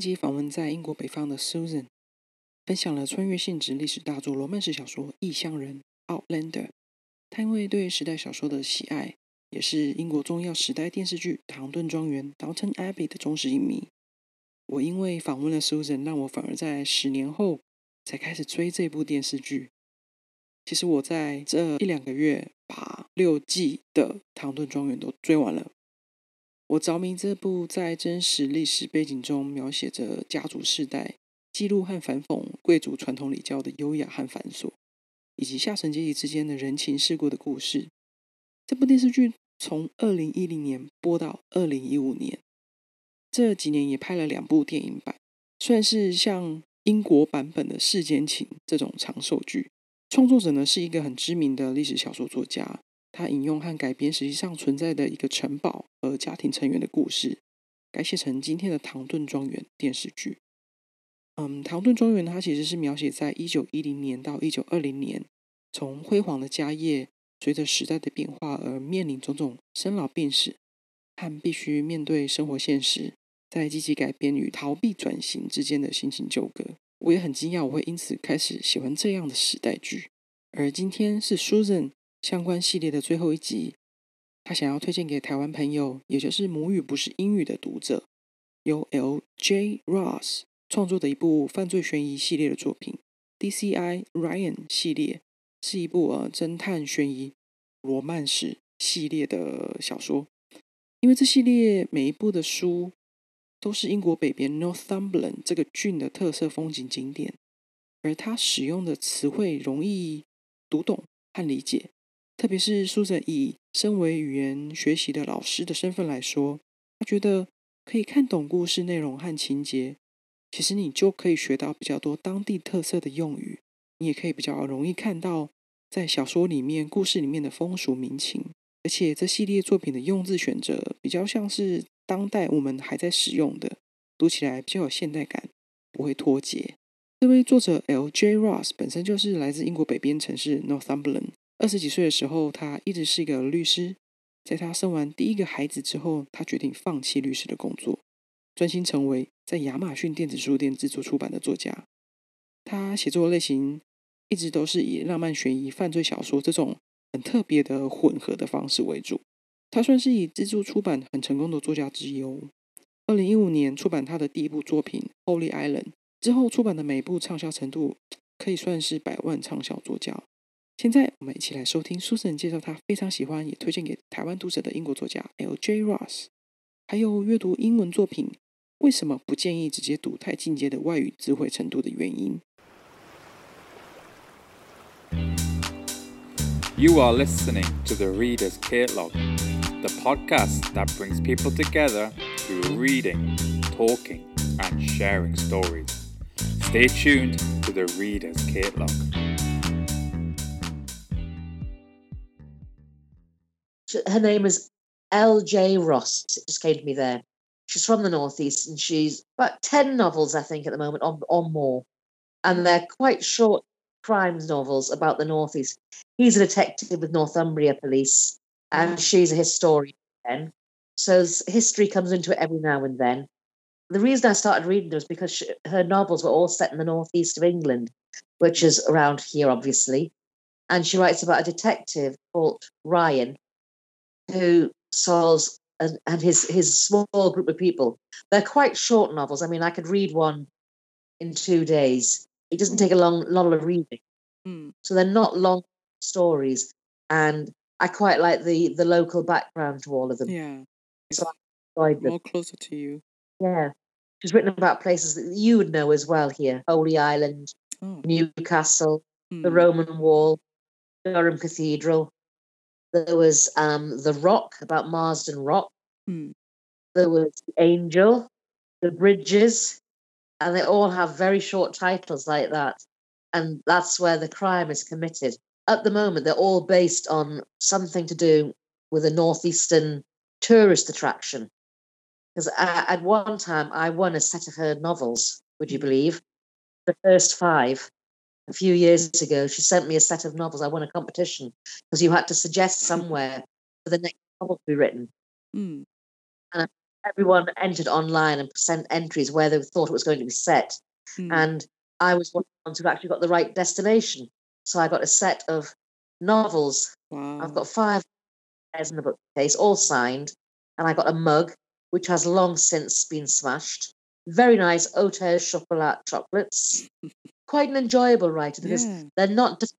一集访问在英国北方的 Susan，分享了穿越性质历史大作罗曼史小说《异乡人》（Outlander）。他因为对时代小说的喜爱，也是英国重要时代电视剧《唐顿庄园》（Downton Abbey） 的忠实影迷。我因为访问了 Susan，让我反而在十年后才开始追这部电视剧。其实我在这一两个月把六季的《唐顿庄园》都追完了。我着迷这部在真实历史背景中描写着家族世代记录和反讽贵族传统礼教的优雅和繁琐，以及下层阶级之间的人情世故的故事。这部电视剧从二零一零年播到二零一五年，这几年也拍了两部电影版，算是像英国版本的《世间情》这种长寿剧。创作者呢是一个很知名的历史小说作家。他引用和改编实际上存在的一个城堡和家庭成员的故事，改写成今天的《唐顿庄园》电视剧。嗯，《唐顿庄园》它其实是描写在一九一零年到一九二零年，从辉煌的家业随着时代的变化而面临种种生老病死，和必须面对生活现实，在积极改变与逃避转型之间的心情纠葛。我也很惊讶，我会因此开始喜欢这样的时代剧。而今天是 Susan。相关系列的最后一集，他想要推荐给台湾朋友，也就是母语不是英语的读者，由 L.J. Ross 创作的一部犯罪悬疑系列的作品，D.C.I. Ryan 系列是一部呃侦探悬疑罗曼史系列的小说。因为这系列每一部的书都是英国北边 Northumberland 这个郡的特色风景景点，而他使用的词汇容易读懂和理解。特别是苏珊以身为语言学习的老师的身份来说，他觉得可以看懂故事内容和情节，其实你就可以学到比较多当地特色的用语，你也可以比较容易看到在小说里面故事里面的风俗民情。而且这系列作品的用字选择比较像是当代我们还在使用的，读起来比较有现代感，不会脱节。这位作者 L.J. Ross 本身就是来自英国北边城市 Northumberland。二十几岁的时候，他一直是一个律师。在他生完第一个孩子之后，他决定放弃律师的工作，专心成为在亚马逊电子书店自作出版的作家。他写作类型一直都是以浪漫悬疑、犯罪小说这种很特别的混合的方式为主。他算是以自助出版很成功的作家之一哦。二零一五年出版他的第一部作品《Holy Island》之后，出版的每部畅销程度可以算是百万畅销作家。现在我们一起来收听 Susan 介绍她非常喜欢也推荐给台湾读者的英国作家 L.J. Ross，还有阅读英文作品为什么不建议直接读太进阶的外语智慧程度的原因。You are listening to the Readers Caitlog, the podcast that brings people together through reading, talking, and sharing stories. Stay tuned to the Readers Caitlog. Her name is L.J. Ross. It just came to me there. She's from the Northeast and she's about 10 novels, I think, at the moment, or, or more. And they're quite short crimes novels about the Northeast. He's a detective with Northumbria Police and she's a historian. So history comes into it every now and then. The reason I started reading was because she, her novels were all set in the northeast of England, which is around here, obviously. And she writes about a detective called Ryan who solves and, and his his small group of people. They're quite short novels. I mean, I could read one in two days. It doesn't take a long lot of reading, mm. so they're not long stories. And I quite like the the local background to all of them. Yeah, so I enjoyed them. More closer to you. Yeah, she's written about places that you would know as well here: Holy Island, oh. Newcastle, mm. the hmm. Roman Wall, Durham Cathedral. There was um, The Rock about Marsden Rock. Hmm. There was Angel, The Bridges, and they all have very short titles like that. And that's where the crime is committed. At the moment, they're all based on something to do with a northeastern tourist attraction. Because at one time, I won a set of her novels, would you hmm. believe? The first five a few years ago, she sent me a set of novels. I won a competition because you had to suggest somewhere for the next novel to be written. Mm. And everyone entered online and sent entries where they thought it was going to be set. Mm. And I was one of the ones who actually got the right destination. So I got a set of novels. wow. I've got five pairs in the bookcase, all signed. And I got a mug, which has long since been smashed. Very nice Hotel Chocolat chocolates. Quite an enjoyable writer because yeah. they're not. Just,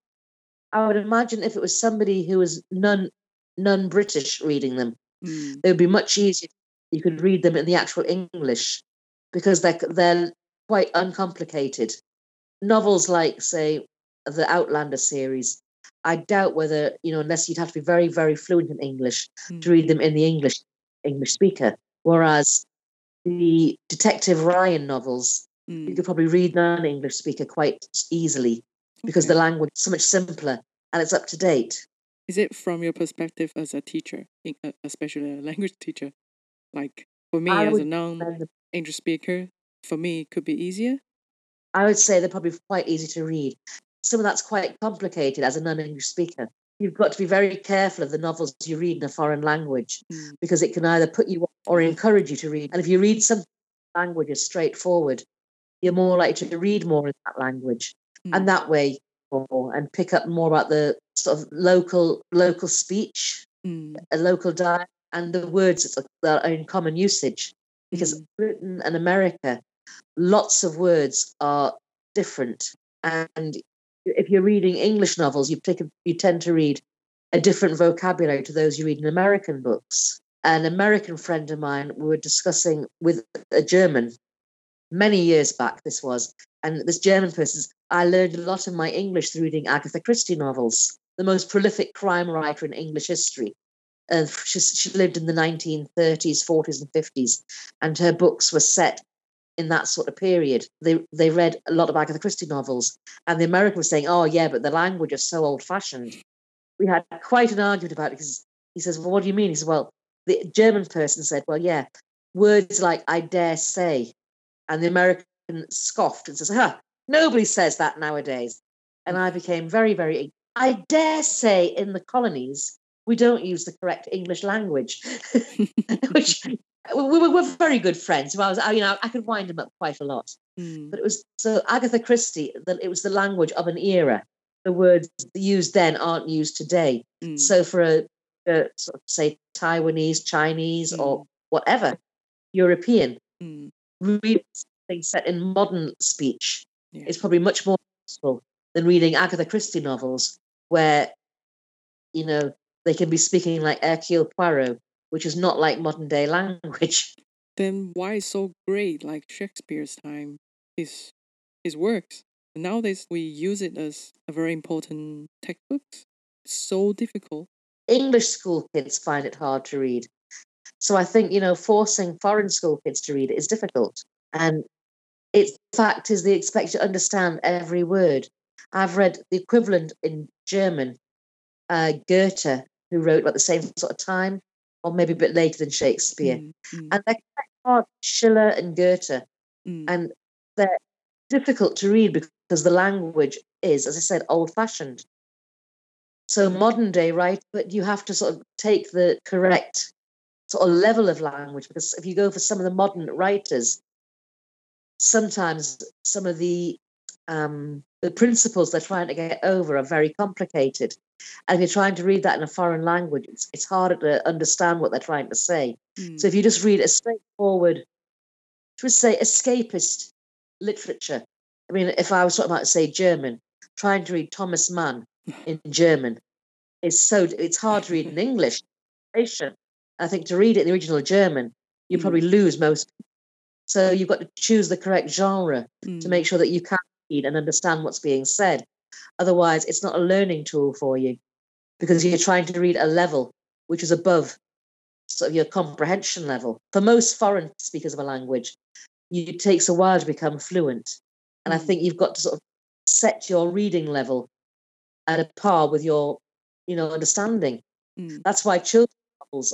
I would imagine if it was somebody who was non non British reading them, Mm. they would be much easier. You could read them in the actual English because they're they're quite uncomplicated. Novels like, say, the Outlander series, I doubt whether you know unless you'd have to be very very fluent in English to Mm. read them in the English English speaker. Whereas the Detective Ryan novels, you Mm. could probably read non English speaker quite easily because Okay. the language is so much simpler and it's up to date. Is it from your perspective as a teacher, especially a language teacher? Like for me I as a non-English speaker, for me it could be easier. I would say they're probably quite easy to read. Some of that's quite complicated as a non English speaker. You've got to be very careful of the novels you read in a foreign language Mm. because it can either put you off or encourage you to read. And if you read some language is straightforward, you're more likely to read more in that language. Mm. And that way, more, and pick up more about the sort of local local speech, Mm. a local dialect, and the words that are- that are in common usage. Because Mm. Britain and America, lots of words are different. And if you're reading English novels, you pick you tend to read a different vocabulary to those you read in American books. An American friend of mine we were discussing with a German many years back. This was, and this German person, says, I learned a lot of my English through reading Agatha Christie novels, the most prolific crime writer in English history. Uh, she, she lived in the 1930s, 40s, and 50s, and her books were set in that sort of period. They they read a lot of Agatha Christie novels, and the American was saying, "Oh yeah, but the language is so old-fashioned." We had quite an argument about it because he says, "Well, what do you mean?" He says, "Well, the German person said, well, yeah, words like I dare say," and the American scoffed and says, "Huh, nobody says that nowadays." And I became very, very. I dare say, in the colonies, we don't use the correct English language, which we were, very good friends. I was, you know, I could wind him up quite a lot. Mm. But it was so Agatha Christie. That it was the language of an era. The words used then aren't used today. Mm. So for a, a sort of say Taiwanese, Chinese, or Mm. whatever European, Mm. Reading something set in modern speech Yeah. is probably much more useful than reading Agatha Christie novels, where you know they can be speaking like Hercule Poirot, which is not like modern day language. Then why is so great like Shakespeare's time? His his works. Nowadays we use it as a very important textbook. So difficult. English school kids find it hard to read. So I think, you know, forcing foreign school kids to read it is difficult. And its fact is they expect you to understand every word. I've read the equivalent in German, uh, Goethe, who wrote about the same sort of time, or maybe a bit later than Shakespeare. Mm, mm, And they're quite hard, Schiller and Goethe, mm, and they're difficult to read because the language is, as I said, old fashioned. So modern day, right? But you have to sort of take the correct sort of level of language because if you go for some of the modern writers, sometimes some of the um, the principles they're trying to get over are very complicated. And if you're trying to read that in a foreign language, it's, it's harder to understand what they're trying to say. mm, So if you just read a straightforward, just say escapist literature. I mean, if I was talking about say German, trying to read Thomas Mann in German is so it's hard to read in English. I think to read it in the original German, you Mm. probably lose most. So you've got to choose the correct genre to mm, make sure that you can read and understand what's being said. Otherwise, it's not a learning tool for you because you're trying to read a level which is above sort of your comprehension level. For most foreign speakers of a language, it takes a while to become fluent. And I Mm. think you've got to sort of set your reading level at a par with your, you know, understanding. mm, That's why children's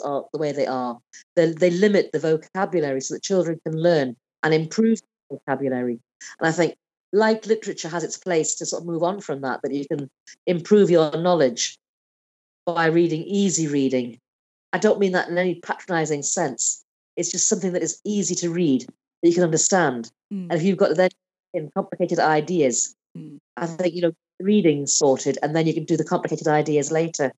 are the way they are. They, they limit the vocabulary so that children can learn and improve vocabulary. And I think, like literature has its place to sort of move on from that, that you can improve your knowledge by reading easy reading. I don't mean that in any patronizing sense, it's just something that is easy to read that you can understand. Mm. And if you've got then in complicated ideas, Mm. I think you know reading sorted, and then you can do the complicated ideas later.